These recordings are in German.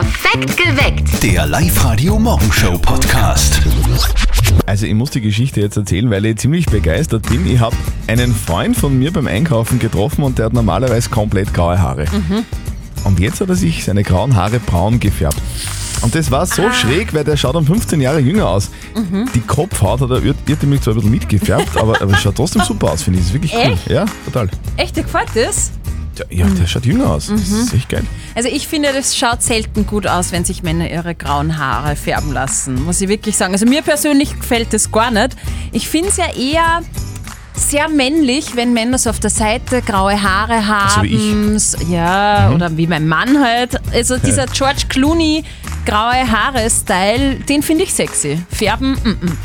Perfekt geweckt. Der Live-Radio Morgenshow Podcast. Also ich muss die Geschichte jetzt erzählen, weil ich ziemlich begeistert bin. Ich habe einen Freund von mir beim Einkaufen getroffen und der hat normalerweise komplett graue Haare. Und jetzt hat er sich seine grauen Haare braun gefärbt. Und das war so schräg, weil der schaut um 15 Jahre jünger aus. Die Kopfhaut hat er ir- irrtümlich zwar ein bisschen mitgefärbt, aber, aber es schaut trotzdem super aus, finde ich. Das ist wirklich cool. Echt? Ja, total. Echt, dir gefällt das? Ja, ja, der schaut jünger aus. Das ist echt geil. Also ich finde, das schaut selten gut aus, wenn sich Männer ihre grauen Haare färben lassen, muss ich wirklich sagen. Also mir persönlich gefällt das gar nicht. Ich finde es ja eher sehr männlich, wenn Männer so auf der Seite graue Haare haben. So wie ich. Mhm. Ja, oder wie mein Mann halt. Also dieser George Clooney graue Haare-Style, den finde ich sexy. Färben, mm, mm.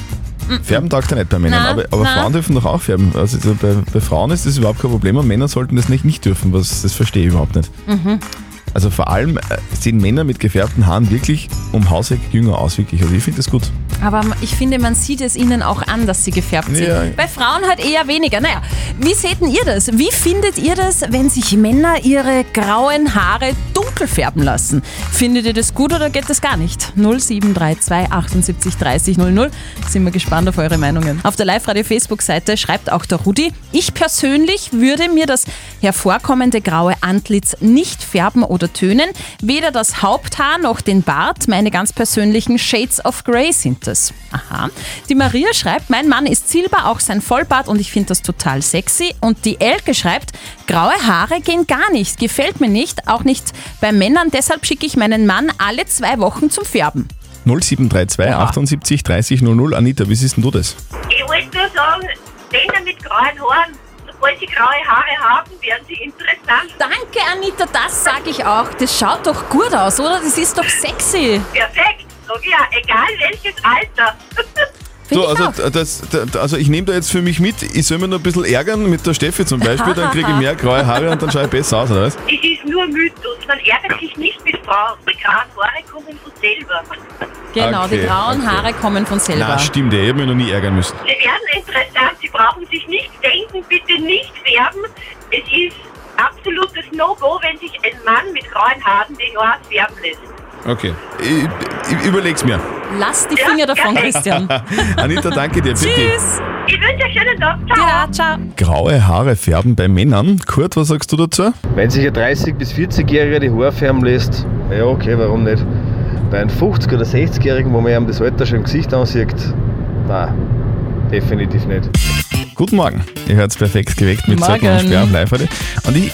Färben taugt er nicht bei Männern, Na, aber, aber na. Frauen dürfen doch auch färben. Also so bei, bei Frauen ist das überhaupt kein Problem und Männer sollten das nicht, nicht dürfen. Was, das verstehe ich überhaupt nicht. Mhm. Also vor allem äh, sehen Männer mit gefärbten Haaren wirklich um Hauseck jünger aus, wirklich. Also ich finde das gut. Aber ich finde, man sieht es ihnen auch an, dass sie gefärbt sind. Ja. Bei Frauen halt eher weniger. Naja, wie seht denn ihr das? Wie findet ihr das, wenn sich Männer ihre grauen Haare dunkel färben lassen? Findet ihr das gut oder geht das gar nicht? 0732 78 30 00. Sind wir gespannt auf eure Meinungen. Auf der Live-Radio-Facebook-Seite schreibt auch der Rudi, ich persönlich würde mir das hervorkommende graue Antlitz nicht färben oder tönen. Weder das Haupthaar noch den Bart, meine ganz persönlichen Shades of Grey sind es. Aha. Die Maria schreibt, mein Mann ist Silber, auch sein Vollbart und ich finde das total sexy. Und die Elke schreibt, graue Haare gehen gar nicht, gefällt mir nicht, auch nicht bei Männern, deshalb schicke ich meinen Mann alle zwei Wochen zum Färben. 0732 Ja. 78 30 00. Anita, wie siehst denn du das? Ich wollte nur sagen, Männer mit grauen Haaren, sobald sie graue Haare haben, werden sie interessant. Danke, Anita, das sage ich auch. Das schaut doch gut aus, oder? Das ist doch sexy. Perfekt, sag ja, egal welches Alter. So, ich also, auch. das, das, also ich nehme da jetzt für mich mit, ich soll mir noch ein bisschen ärgern mit der Steffi zum Beispiel, dann kriege ich mehr graue Haare und dann schaue ich besser aus, oder was? Das ist nur Mythos. Man ärgert sich nicht mit Frauen. Die grauen Haare kommen von selber. Genau, die Okay, grauen okay. Haare kommen von selber. Na, stimmt, ich habe mich noch nie ärgern müssen. Sie werden interessant, Sie brauchen sich nicht denken, bitte nicht färben. Es ist absolutes No-Go, wenn sich ein Mann mit grauen Haaren die Haare färben lässt. Okay, ich, ich überleg's mir. Lass die Finger davon, ja. Christian. Anita, danke dir. Bitte. Tschüss. Ich wünsche euch einen schönen Tag. Ciao. Ja, ciao. Graue Haare färben bei Männern. Kurt, was sagst du dazu? Wenn sich ein 30- bis 40-Jähriger die Haare färben lässt, ja okay, warum nicht? Bei einem 50- oder 60-Jährigen, wo man ihm das Alter schon im Gesicht ansieht, nein, definitiv nicht. Guten Morgen. Ihr hört's perfekt geweckt mit Morgen. Zettel und Sperr am live heute. Und ich,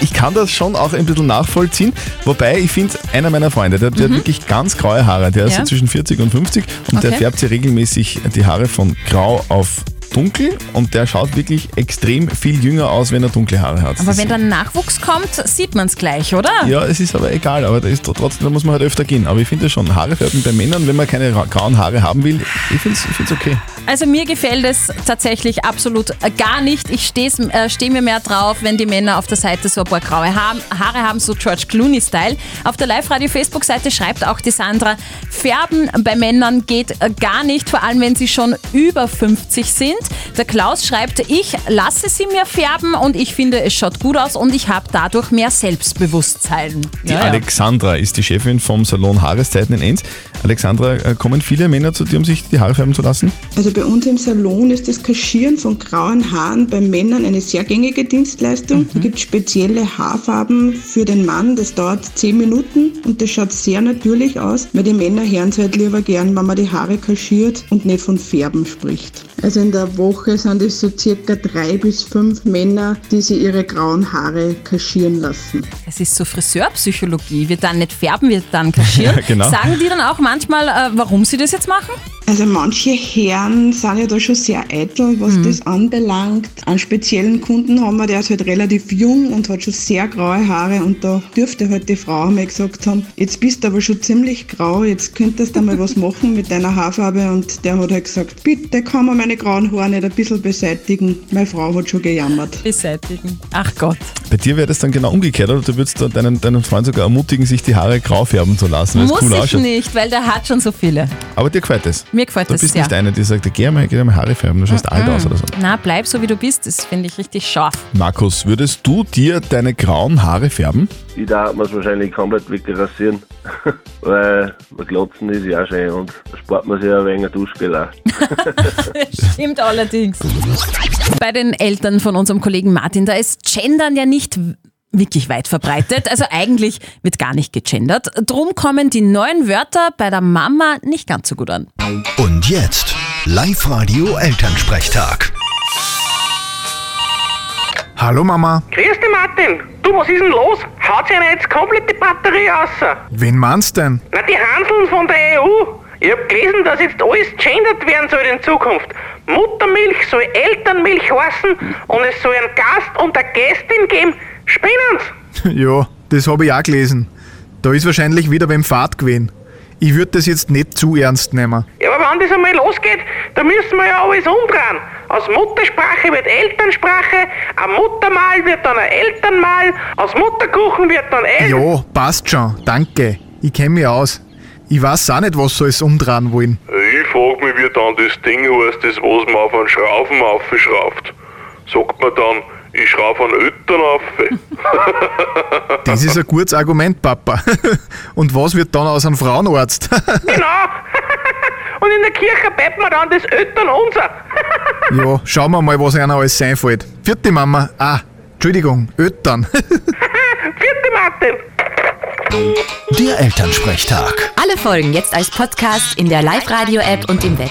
ich kann das schon auch ein bisschen nachvollziehen. Wobei, ich finde, einer meiner Freunde, der, der hat wirklich ganz graue Haare. Der ist Mhm. Ja. so zwischen 40 und 50 und der Okay. färbt sich regelmäßig die Haare von grau auf dunkel und der schaut wirklich extrem viel jünger aus, wenn er dunkle Haare hat. Aber Das- wenn dann Nachwuchs kommt, sieht man es gleich, oder? ja, es ist aber egal, aber da ist trotzdem, da muss man halt öfter gehen. Aber ich finde das schon, Haare färben bei Männern, wenn man keine ra- grauen Haare haben will, ich finde es okay. Also mir gefällt es tatsächlich absolut gar nicht. Ich stehe äh, steh mir mehr drauf, wenn die Männer auf der Seite so ein paar graue ha Haare haben, so George Clooney-Style. Auf der Live-Radio-Facebook-Seite schreibt auch die Sandra, Färben bei Männern geht äh, gar nicht, vor allem wenn sie schon über 50 sind. Der Klaus schreibt, ich lasse sie mir färben und ich finde, es schaut gut aus und ich habe dadurch mehr Selbstbewusstsein. Die Alexandra ist die Chefin vom Salon Haareszeiten in Enns. Alexandra, äh, kommen viele Männer zu dir, um sich die Haare färben zu lassen? Also bei uns im Salon ist das Kaschieren von grauen Haaren bei Männern eine sehr gängige Dienstleistung. Es gibt spezielle Haarfarben für den Mann, das dauert 10 Minuten und das schaut sehr natürlich aus, weil die Männer hören es halt lieber gern, wenn man die Haare kaschiert und nicht von Färben spricht. Also in der Woche sind es so circa drei bis fünf Männer, die sich ihre grauen Haare kaschieren lassen. Es ist so Friseurpsychologie. Wir dann nicht färben, wir dann kaschieren. Genau. Sagen die dann auch manchmal, äh, warum sie das jetzt machen? Also manche Herren sind ja da schon sehr eitel, was das anbelangt. Einen speziellen Kunden haben wir, der ist halt relativ jung und hat schon sehr graue Haare und da dürfte halt die Frau einmal gesagt haben, jetzt bist du aber schon ziemlich grau, jetzt könntest du mal was machen mit deiner Haarfarbe und der hat halt gesagt, bitte kann man meine grauen Haare nicht ein bisschen beseitigen. Meine Frau hat schon gejammert. Beseitigen. Ach Gott. Bei dir wäre das dann genau umgekehrt, oder? Du würdest deinen, deinen Freund sogar ermutigen, sich die Haare grau färben zu lassen, es Muss cool ich ausschaut. nicht, weil der hat schon so viele. Aber dir gefällt es. Mir gefällt Du das bist sehr. nicht eine, die sagt, geh mal, geh mal Haare färben, du schaust alt aus oder so. Na, bleib so wie du bist, das finde ich richtig scharf. Markus, würdest du dir deine grauen Haare färben? Ich darf mir es wahrscheinlich komplett wegrasieren, weil man glotzen ist ja auch schön und da spart man sich ja ein wenig ein Duschgel auch. Stimmt allerdings. Bei den Eltern von unserem Kollegen Martin, da ist Gendern ja nicht wirklich weit verbreitet. Also eigentlich wird gar nicht gegendert. Drum kommen die neuen Wörter bei der Mama nicht ganz so gut an. Und jetzt Live-Radio Elternsprechtag. Hallo Mama, Grüß dich, Martin. Du, was ist denn los? Haut sich einer jetzt komplett die Batterie raus? wen meinst denn? Na, die Hanseln von der EU. Ich hab gelesen, dass jetzt alles gendert werden soll in Zukunft. Muttermilch soll Elternmilch heißen und es soll einen Gast und eine Gästin geben. Spinnen's? ja, das habe ich auch gelesen. Da ist wahrscheinlich wieder beim Fahrt gewesen. Ich würde das jetzt nicht zu ernst nehmen. Ja, aber wenn das einmal losgeht, dann müssen wir ja alles umdrehen. Aus Muttersprache wird Elternsprache, ein Muttermal wird dann ein Elternmal, aus Mutterkuchen wird dann El... Ja, passt schon, danke. Ich kenne mich aus. Ich weiß auch nicht, was soll es umdrehen wollen. Ich frag mich, wie dann das Ding heißt, das was man auf einen Schraufen aufschraubt. Sagt man dann, ich schraube einen Eltern auf. Das ist ein gutes Argument, Papa. Und was wird dann aus einem Frauenarzt? Genau. Und in der Kirche bett man dann das Elternunser. ja, schauen wir mal, was einer alles sein fällt. Vierte Mama. Ah, Entschuldigung, Öttern. Vierte Martin. Der Elternsprechtag. Alle Folgen jetzt als Podcast in der Live-Radio-App und im Web.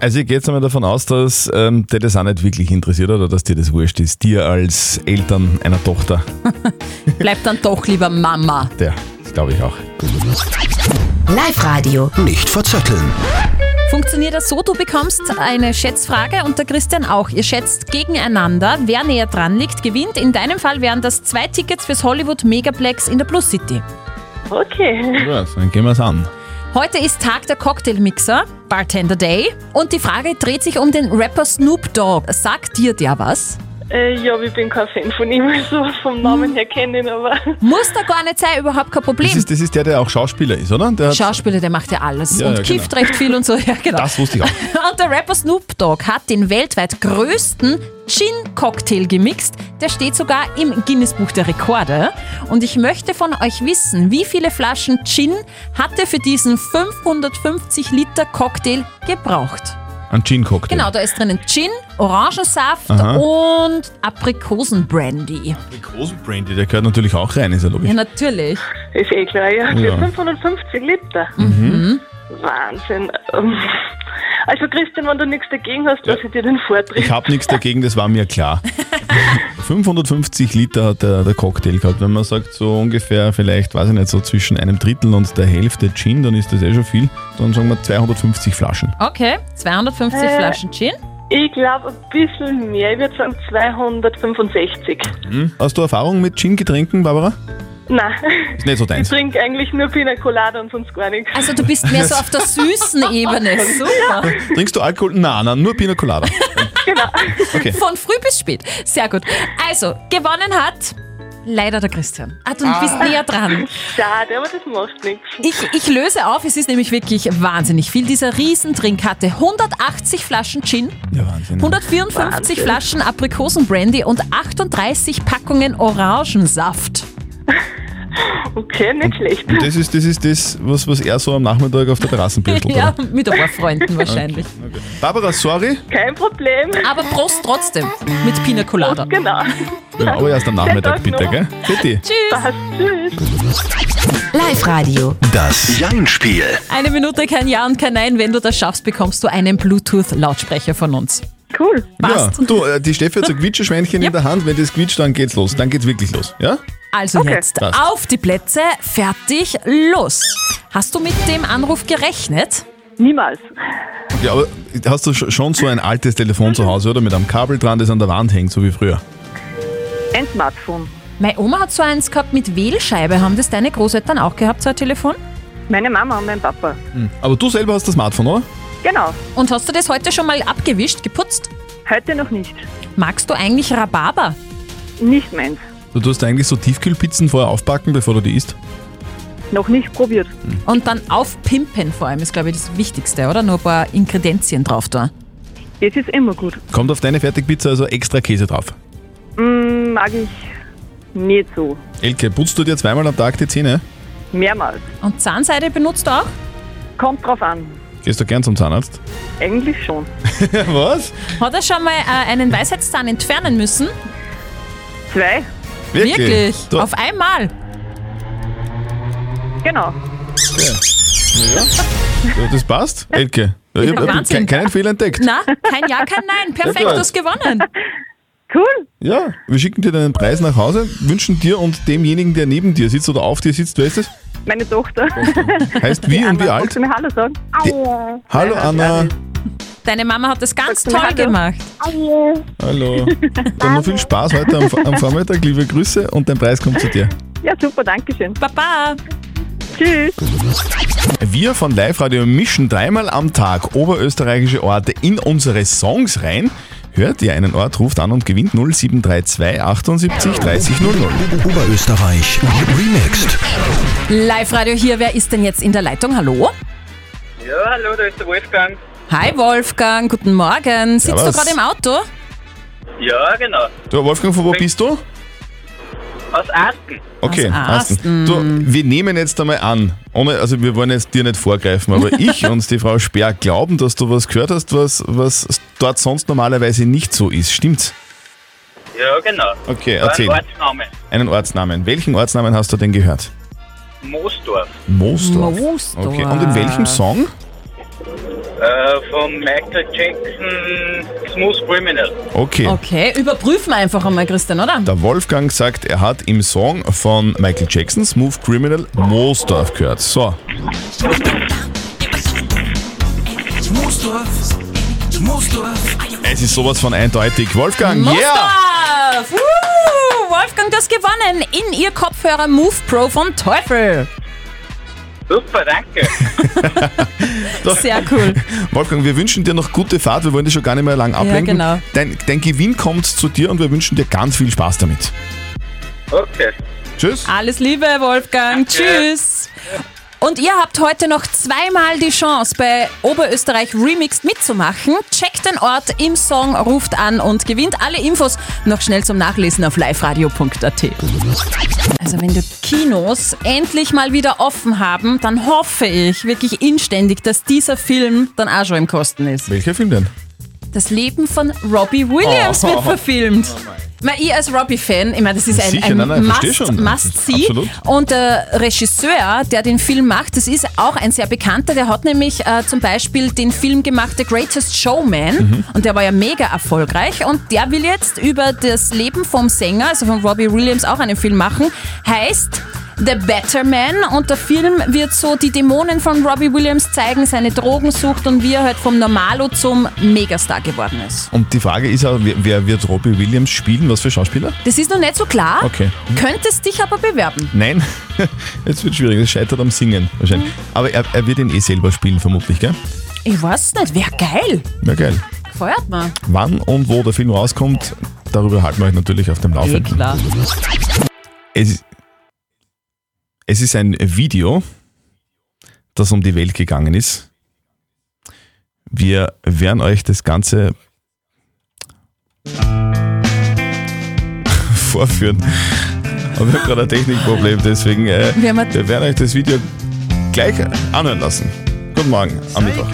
Also ich gehe jetzt einmal davon aus, dass ähm, dir das auch nicht wirklich interessiert oder dass dir das wurscht ist. Dir als Eltern einer Tochter. Bleib dann doch lieber Mama. Der, das glaube ich auch. Live-Radio. Nicht verzetteln. Funktioniert das so, du bekommst eine Schätzfrage und der Christian auch. Ihr schätzt gegeneinander, wer näher dran liegt, gewinnt. In deinem Fall wären das zwei Tickets fürs Hollywood Megaplex in der Plus City. Okay. Gut, dann gehen wir es an. Heute ist Tag der Cocktailmixer, Bartender Day. Und die Frage dreht sich um den Rapper Snoop Dogg. Sagt dir der was? Äh, ja, ich bin kein Fan von ihm, also vom Namen her kenne ich ihn, aber Muss da gar nicht sein, überhaupt kein Problem. Das ist, das ist der, der auch Schauspieler ist, oder? Der hat, Schauspieler, der macht ja alles Ja, und ja, kifft genau. recht viel und so. Ja, genau. das wusste ich auch. Und der Rapper Snoop Dogg hat den weltweit größten Gin-Cocktail gemixt. Der steht sogar im Guinness-Buch der Rekorde. Und ich möchte von euch wissen, wie viele Flaschen Gin hat er für diesen 550 Liter Cocktail gebraucht? Ein Gin-Cocktail. Genau, da ist drinnen Gin, Orangensaft Aha. und Aprikosenbrandy. Brandy, der gehört natürlich auch rein, ist ja logisch. Ja, natürlich. ist eh klar, ja. Für Ja. 550 Liter. Mhm. Wahnsinn. Ähm, Also Christian, wenn du nichts dagegen hast, lass ich dir den Vortritt. Ich habe nichts dagegen, das war mir klar. 550 Liter hat der, der Cocktail gehabt. Wenn man sagt, so ungefähr vielleicht, weiß ich nicht, so zwischen einem Drittel und der Hälfte Gin, dann ist das eh schon viel. Dann sagen wir 250 Flaschen. Okay, 250 Äh. Flaschen Gin. Ich glaube ein bisschen mehr, ich würde sagen 265. Hm? Hast du Erfahrung mit Gin-Getränken, Barbara? Nein, Ist nicht so ich deins. trinke eigentlich nur Pina Colada und sonst gar nichts. Also du bist mehr so auf der süßen Ebene. Super. Trinkst du Alkohol? Nein, nein, nur Pina Colada. Genau. Okay. Von früh bis spät. Sehr gut. Also, gewonnen hat leider der Christian. Ah, du bist näher dran. Schade, aber das macht nichts. Ich, ich löse auf, es ist nämlich wirklich wahnsinnig viel. Dieser Riesendrink hatte 180 Flaschen Gin, Ja, Wahnsinn. 154 Wahnsinn. Flaschen Aprikosenbrandy und 38 Packungen Orangensaft. Okay, nicht schlecht. Und das ist das, ist das was, was er so am Nachmittag auf der Terrasse bürschtelt, Ja, oder? mit ein paar Freunden wahrscheinlich. Barbara, sorry. Kein Problem. Aber Prost trotzdem mit Pina Colada. Genau. Ja, aber erst am Nachmittag Tag bitte, noch. gell? Bitte. Passt. Tschüss. Live-Radio. Das Jein-Spiel. Eine Minute kein Ja und kein Nein. Wenn du das schaffst, bekommst du einen Bluetooth-Lautsprecher von uns. Cool. Passt. Ja, du, äh, die Steffi hat so ein Quietscheschweinchen Ja. in der Hand. Wenn das quietscht, dann geht's los. Dann geht's wirklich los. Ja? Also Okay. jetzt Passt. auf die Plätze, fertig, los. Hast du mit dem Anruf gerechnet? Niemals. Okay, aber hast du sch- schon so ein altes Telefon zu Hause, oder? Mit einem Kabel dran, das an der Wand hängt, so wie früher. Ein Smartphone. Meine Oma hat so eins gehabt mit Wählscheibe. Haben das deine Großeltern auch gehabt, so ein Telefon? Meine Mama und mein Papa. Aber du selber hast das Smartphone, oder? Genau. Und hast du das heute schon mal abgewischt, geputzt? Heute noch nicht. Magst du eigentlich Rhabarber? Nicht meins. Du tust eigentlich so Tiefkühlpizzen vorher aufbacken, bevor du die isst. Noch nicht probiert. Und dann aufpimpen vor allem ist, glaube ich, das Wichtigste, oder? Nur ein paar Ingredienzien drauf da. Das ist immer gut. Kommt auf deine Fertigpizza also extra Käse drauf. Mm, mag ich nicht so. Elke, putzt du dir zweimal am Tag die Zähne? Mehrmals. Und Zahnseide benutzt du auch? Kommt drauf an. Gehst du gern zum Zahnarzt? Eigentlich schon. Was? Hat er schon mal äh, einen Weisheitszahn entfernen müssen? Zwei? Wirklich? Du, Auf einmal? Genau. ja. Du, Das passt, Elke. Ich Ja, habe Wahnsinn. keinen Fehler entdeckt. Na, kein Ja, kein Nein. Perfekt, Ja, du hast gewonnen. Cool. Ja, wir schicken dir deinen Preis nach Hause, wünschen dir und demjenigen, der neben dir sitzt oder auf dir sitzt, wer ist das? Meine Tochter. Heißt wie und wie alt? Du mir Hallo sagen? Aua. Hallo Anna. Deine Mama hat das ganz toll Hallo? gemacht. Hallo. Dann noch viel Spaß heute am, am Vormittag, liebe Grüße und dein Preis kommt zu dir. Ja, super, danke schön. Baba. Tschüss. Wir von Live Radio mischen dreimal am Tag oberösterreichische Orte in unsere Songs rein. Hört ihr einen Ort, ruft an und gewinnt 0732 78 30 00. Oberösterreich remixed. Live-Radio hier, wer ist denn jetzt in der Leitung? Hallo? Ja, hallo, da ist der Wolfgang. Hi Wolfgang, guten Morgen. Sitzt du gerade im Auto? Ja, genau. Du, Wolfgang, von wo bist du? Aus Asten. Okay. Asten. Du, wir nehmen jetzt einmal an, ohne, also wir wollen jetzt dir nicht vorgreifen, aber ich und die Frau Sperr glauben, dass du was gehört hast, was, was dort sonst normalerweise nicht so ist. Stimmt's? Ja, genau. Okay, erzähl. Ein Ortsname. Einen Ortsnamen. Welchen Ortsnamen hast du denn gehört? Moosdorf. Moosdorf. Moosdorf. Okay, und in welchem Song? Äh, von Michael Jackson Smooth Criminal. Okay. Okay, überprüfen wir einfach einmal, Christian, oder? Der Wolfgang sagt, er hat im Song von Michael Jackson, Smooth Criminal, Moosdorf gehört. So, es ist sowas von eindeutig. Wolfgang, yeah! Mosdorf! Uh, Wolfgang, du hast gewonnen in ihr Kopfhörer Move Pro von Teufel. Super, danke. Sehr cool. Wolfgang, wir wünschen dir noch gute Fahrt. Wir wollen dich schon gar nicht mehr lang ablenken. genau. dein, dein Gewinn kommt zu dir und wir wünschen dir ganz viel Spaß damit. Okay. Tschüss. Alles Liebe, Wolfgang. Tschüss. Und ihr habt heute noch zweimal die Chance, bei Oberösterreich Remixed mitzumachen. Checkt den Ort im Song, ruft an und gewinnt alle Infos noch schnell zum Nachlesen auf liveradio.at. Also wenn die Kinos endlich mal wieder offen haben, dann hoffe ich wirklich inständig, dass dieser Film dann auch schon im Kosten ist. Welcher Film denn? Das Leben von Robbie Williams Oh. wird verfilmt. Mal, ich als Robbie-Fan, ich meine, das ist ein, Sicher, ein nein, nein, verstehe Must, schon. Absolut. Und der Regisseur, der den Film macht, das ist auch ein sehr bekannter. Der hat nämlich äh, zum Beispiel den Film gemacht, The Greatest Showman. Mhm. Und der war ja mega erfolgreich. Und der will jetzt über das Leben vom Sänger, also von Robbie Williams, auch einen Film machen. Heißt The Better Man. Und der Film wird so die Dämonen von Robbie Williams zeigen, seine Drogensucht und wie er halt vom Normalo zum Megastar geworden ist. Und die Frage ist auch, wer, wird Robbie Williams spielen? Was für Schauspieler? Das ist noch nicht so klar. Okay. Könntest dich aber bewerben. Nein, jetzt wird schwierig. Es scheitert am Singen wahrscheinlich. Aber er, er wird ihn eh selber spielen, vermutlich, gell? Ich weiß nicht, wäre geil. Ja, geil. Feuert man. Wann und wo der Film rauskommt, darüber halten wir euch natürlich auf dem Eh Laufenden. klar. Es, es ist ein Video, das um die Welt gegangen ist. Wir werden euch das Ganze vorführen. Aber wir haben gerade ein Technikproblem, deswegen äh, Wir wir werden euch das Video gleich anhören lassen. Guten Morgen am Mittwoch.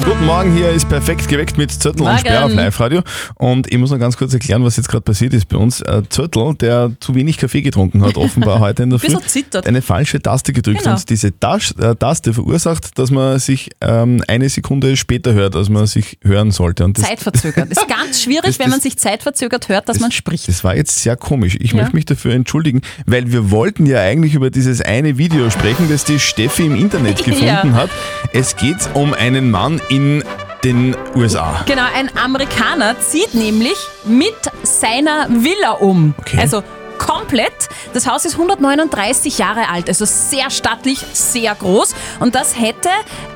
Guten Morgen, hier ist perfekt geweckt mit Zürtel und. Sperr auf Live-Radio. Und ich muss noch ganz kurz erklären, was jetzt gerade passiert ist bei uns. Äh, Zürtel, der zu wenig Kaffee getrunken hat, offenbar heute in der Früh, zittert. eine falsche Taste gedrückt Genau. und diese Tas äh, Taste verursacht, dass man sich ähm, eine Sekunde später hört, als man sich hören sollte. Und das, Zeitverzögert. Ist ganz schwierig, Das- wenn man das- sich zeitverzögert hört, dass man spricht. das war jetzt sehr komisch. Ich Ja. möchte mich dafür entschuldigen, weil wir wollten ja eigentlich über dieses eine Video sprechen, das die Steffi im Internet gefunden Ja. hat. Es geht um einen Mann in den USA. Genau, ein Amerikaner zieht nämlich mit seiner Villa um. Okay. Also komplett. Das Haus ist 139 Jahre alt, also sehr stattlich, sehr groß. Und das hätte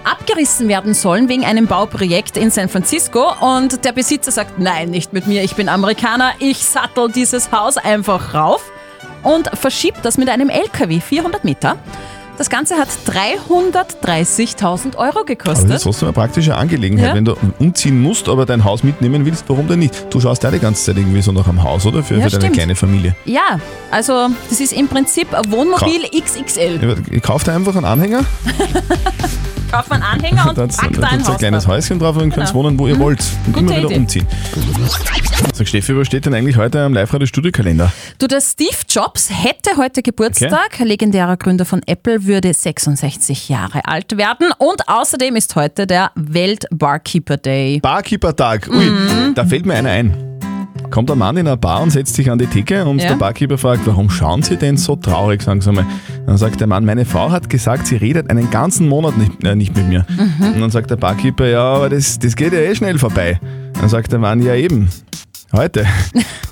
abgerissen werden sollen wegen einem Bauprojekt in San Francisco. Und der Besitzer sagt, nein, nicht mit mir, ich bin Amerikaner, ich sattel dieses Haus einfach rauf. und verschiebt das mit einem LKW 400 Meter. Das Ganze hat 330.000 Euro Aber das gekostet. ist trotzdem eine praktische Angelegenheit. Ja. Wenn du umziehen musst, aber dein Haus mitnehmen willst, warum denn nicht? Du schaust ja die ganze Zeit irgendwie so nach einem Haus, oder? Für, Ja, für deine stimmt. kleine Familie. Ja, also das ist im Prinzip ein Wohnmobil XXL. Ich kauf dir einfach einen Anhänger, Kauf einen Anhänger und dann pack dann da ein tut's ein Haus kleines drauf. Häuschen drauf und könnt Genau. wohnen, wo ihr Mhm. wollt. Und Gute immer wieder Idee. umziehen. Sag Steffi, was steht denn eigentlich heute am Live-Radio-Studio-Kalender? Du, der Steve Jobs hätte heute Geburtstag. Legendärer Gründer von Apple würde 66 Jahre alt werden. Und außerdem ist heute der Welt-Barkeeper Day. Barkeeper-Tag. Ui, Mhm. da fällt mir einer ein. Kommt ein Mann in eine Bar und setzt sich an die Theke und Ja. der Barkeeper fragt, warum schauen Sie denn so traurig, sagen Sie mal. Dann sagt der Mann, meine Frau hat gesagt, sie redet einen ganzen Monat nicht, äh, nicht mit mir. Mhm. Und dann sagt der Barkeeper, ja, aber das, das geht ja eh schnell vorbei. Dann sagt der Mann, ja eben, heute.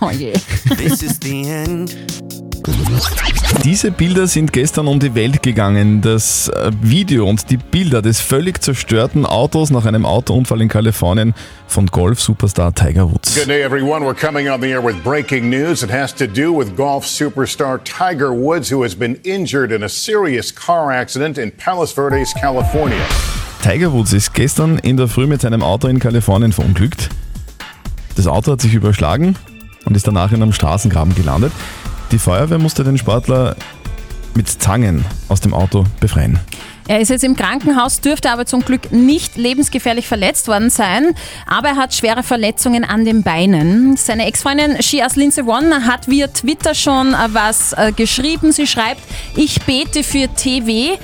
Oh je. Diese Bilder sind gestern um die Welt gegangen. Das äh, Video und die Bilder des völlig zerstörten Autos nach einem Autounfall in Kalifornien von Golf-Superstar Tiger Woods. Good day, everyone. We're coming on the air with breaking news. It has to do with golf superstar Tiger Woods, who has been injured in a serious car accident in Palos Verdes, California. Tiger Woods ist gestern in der Früh mit seinem Auto in Kalifornien verunglückt. Das Auto hat sich überschlagen und ist danach in einem Straßengraben gelandet. Die Feuerwehr musste den Sportler mit Zangen aus dem Auto befreien. Er ist jetzt im Krankenhaus, dürfte aber zum Glück nicht lebensgefährlich verletzt worden sein, aber er hat schwere Verletzungen an den Beinen. Seine Ex-Freundin Shiaz Lindsay One hat via Twitter schon äh, was äh, geschrieben. Sie schreibt, ich bete für TV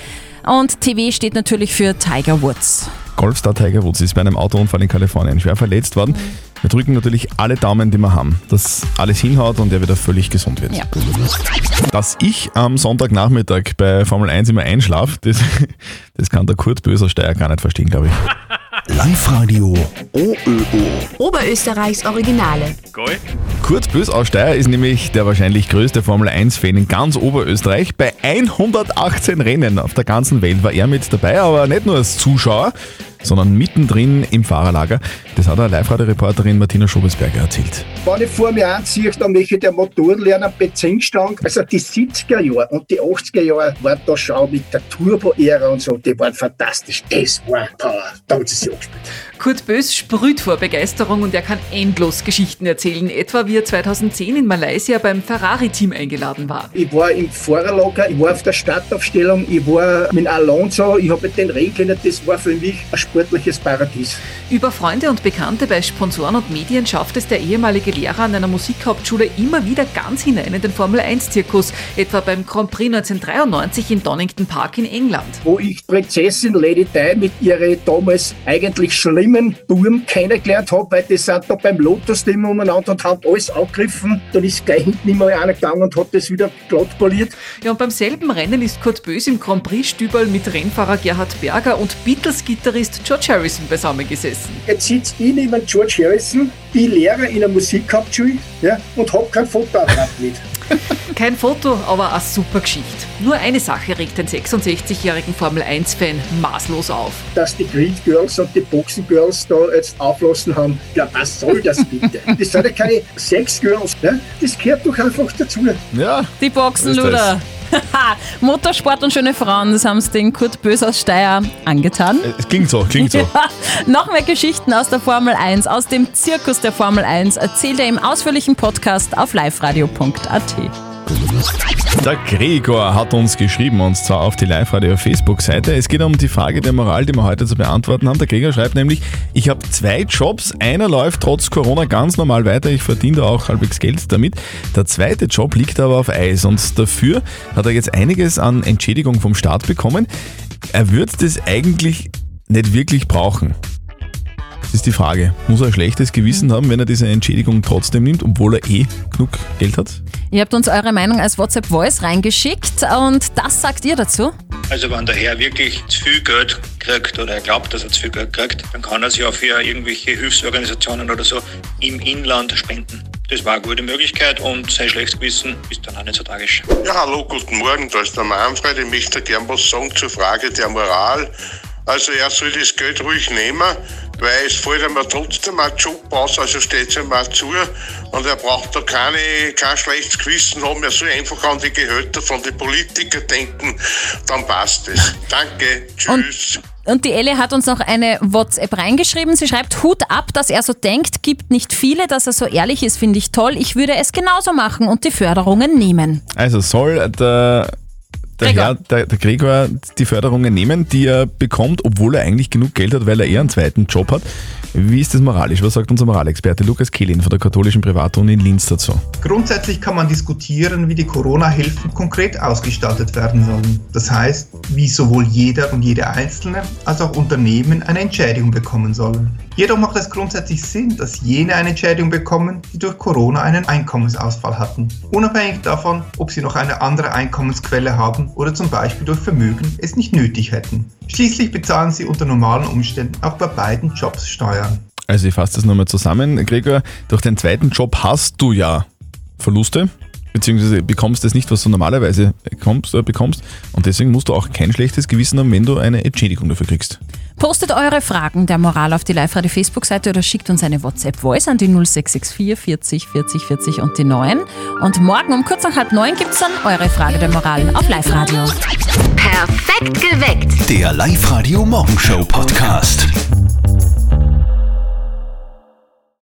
und TV steht natürlich für Tiger Woods. Golfstar Tiger Woods ist bei einem Autounfall in Kalifornien schwer verletzt worden. Wir drücken natürlich alle Daumen, die wir haben, dass alles hinhaut und er wieder völlig gesund wird. Ja. Dass ich am Sonntagnachmittag bei Formel 1 immer einschlafe, das, das kann der Kurt Bösersteier gar nicht verstehen, glaube ich. Live-Radio OÖO. Oberösterreichs Originale. Kurt Bös aus Steyr ist nämlich der wahrscheinlich größte Formel 1-Fan in ganz Oberösterreich. Bei 118 Rennen auf der ganzen Welt war er mit dabei, aber nicht nur als Zuschauer, sondern mittendrin im Fahrerlager. Das hat eine Live-Radio-Reporterin Martina Schobesberger erzählt. Wenn ich vor mir anziehe, dann möchte ich der Motorlerner Benzinstange. Also die 70er Jahre und die 80er Jahre waren da schon mit der Turbo-Ära und so, die waren fantastisch. Das war Power. Da hat es sich angespielt. Kurt Bös sprüht vor Begeisterung und er kann endlos Geschichten erzählen, etwa wie er 2010 in Malaysia beim Ferrari-Team eingeladen war. Ich war im Fahrerlager, ich war auf der Startaufstellung, ich war mit Alonso, ich habe den kennengelernt, das war für mich ein sportliches Paradies. Über Freunde und Bekannte bei Sponsoren und Medien schafft es der ehemalige Lehrer an einer Musikhauptschule immer wieder ganz hinein in den Formel-1-Zirkus, etwa beim Grand Prix 1993 in Donington Park in England. Wo ich Prinzessin Lady Di mit ihren damals eigentlich schlimmen Burm kennengelernt habe, weil die sind da beim Lotus immer umeinander und haben alles angegriffen. Dann ist gleich hinten immer einer gegangen und hat das wieder glatt poliert. Ja, und beim selben Rennen ist Kurt Bös im Grand Prix-Stüberl mit Rennfahrer Gerhard Berger und Beatles-Gitarrist George Harrison beisammen gesessen. Jetzt sitze ich neben George Harrison, bin Lehrer in einer Musikhauptschule ja, und habe kein Fotoapparat mit. Kein Foto, aber eine super Geschichte. Nur eine Sache regt den 66-jährigen Formel-1-Fan maßlos auf. Dass die Grid Girls und die Boxen Girls da jetzt auflassen haben, ja, was soll das bitte? Das sind ja keine Sex Girls, ne? das gehört doch einfach dazu. Ja. Die Boxenluder. Motorsport und schöne Frauen, das haben es den Kurt Bös aus Steyr angetan. Es klingt so, klingt so. Ja, noch mehr Geschichten aus der Formel 1, aus dem Zirkus der Formel 1 erzählt er im ausführlichen Podcast auf liveradio.at. Der Gregor hat uns geschrieben und zwar auf die Live-Radio Facebook-Seite. Es geht um die Frage der Moral, die wir heute zu beantworten haben. Der Gregor schreibt nämlich, ich habe zwei Jobs. Einer läuft trotz Corona ganz normal weiter. Ich verdiene da auch halbwegs Geld damit. Der zweite Job liegt aber auf Eis und dafür hat er jetzt einiges an Entschädigung vom Staat bekommen. Er wird das eigentlich nicht wirklich brauchen. Das ist die Frage. Muss er ein schlechtes Gewissen haben, wenn er diese Entschädigung trotzdem nimmt, obwohl er eh genug Geld hat? Ihr habt uns eure Meinung als WhatsApp-Voice reingeschickt und das sagt ihr dazu? Also wenn der Herr wirklich zu viel Geld kriegt oder er glaubt, dass er zu viel Geld kriegt, dann kann er sich auch für irgendwelche Hilfsorganisationen oder so im Inland spenden. Das war eine gute Möglichkeit und sein schlechtes Gewissen ist dann auch nicht so tragisch. Ja, hallo, guten Morgen, da ist der Manfred. Ich möchte gern was sagen zur Frage der Moral. Also er soll das Geld ruhig nehmen, weil es fällt ihm trotzdem ein Job aus, also steht es ihm auch zu und er braucht da keine, kein schlechtes Gewissen haben, er soll einfach an die Gehälter von den Politikern denken, dann passt es. Danke, tschüss. Und die Elle hat uns noch eine WhatsApp reingeschrieben. Sie schreibt, Hut ab, dass er so denkt, gibt nicht viele, dass er so ehrlich ist, finde ich toll. Ich würde es genauso machen und die Förderungen nehmen. Also soll der, der, Gregor. Herr, der, der Gregor die Förderungen nehmen, die er bekommt, obwohl er eigentlich genug Geld hat, weil er eher einen zweiten Job hat. Wie ist das moralisch? Was sagt unser Moralexperte Lukas Kehlin von der katholischen Privatuni in Linz dazu? Grundsätzlich kann man diskutieren, wie die Corona-Hilfen konkret ausgestaltet werden sollen. Das heißt, wie sowohl jeder und jede Einzelne als auch Unternehmen eine Entschädigung bekommen sollen. Jedoch macht es grundsätzlich Sinn, dass jene eine Entschädigung bekommen, die durch Corona einen Einkommensausfall hatten. Unabhängig davon, ob sie noch eine andere Einkommensquelle haben oder zum Beispiel durch Vermögen es nicht nötig hätten. Schließlich bezahlen sie unter normalen Umständen auch bei beiden Jobs Steuern. Also ich fasse das nochmal zusammen. Gregor, durch den zweiten Job hast du ja Verluste, beziehungsweise bekommst das nicht, was du normalerweise bekommst, äh, bekommst. Und deswegen musst du auch kein schlechtes Gewissen haben, wenn du eine Entschädigung dafür kriegst. Postet eure Fragen der Moral auf die Live-Radio Facebook-Seite oder schickt uns eine WhatsApp-Voice an die 0664 40 40 40 und die 9. Und morgen um kurz nach halb neun gibt es dann eure Frage der Moral auf Live-Radio. Perfekt geweckt. Der Live-Radio Morgenshow Podcast.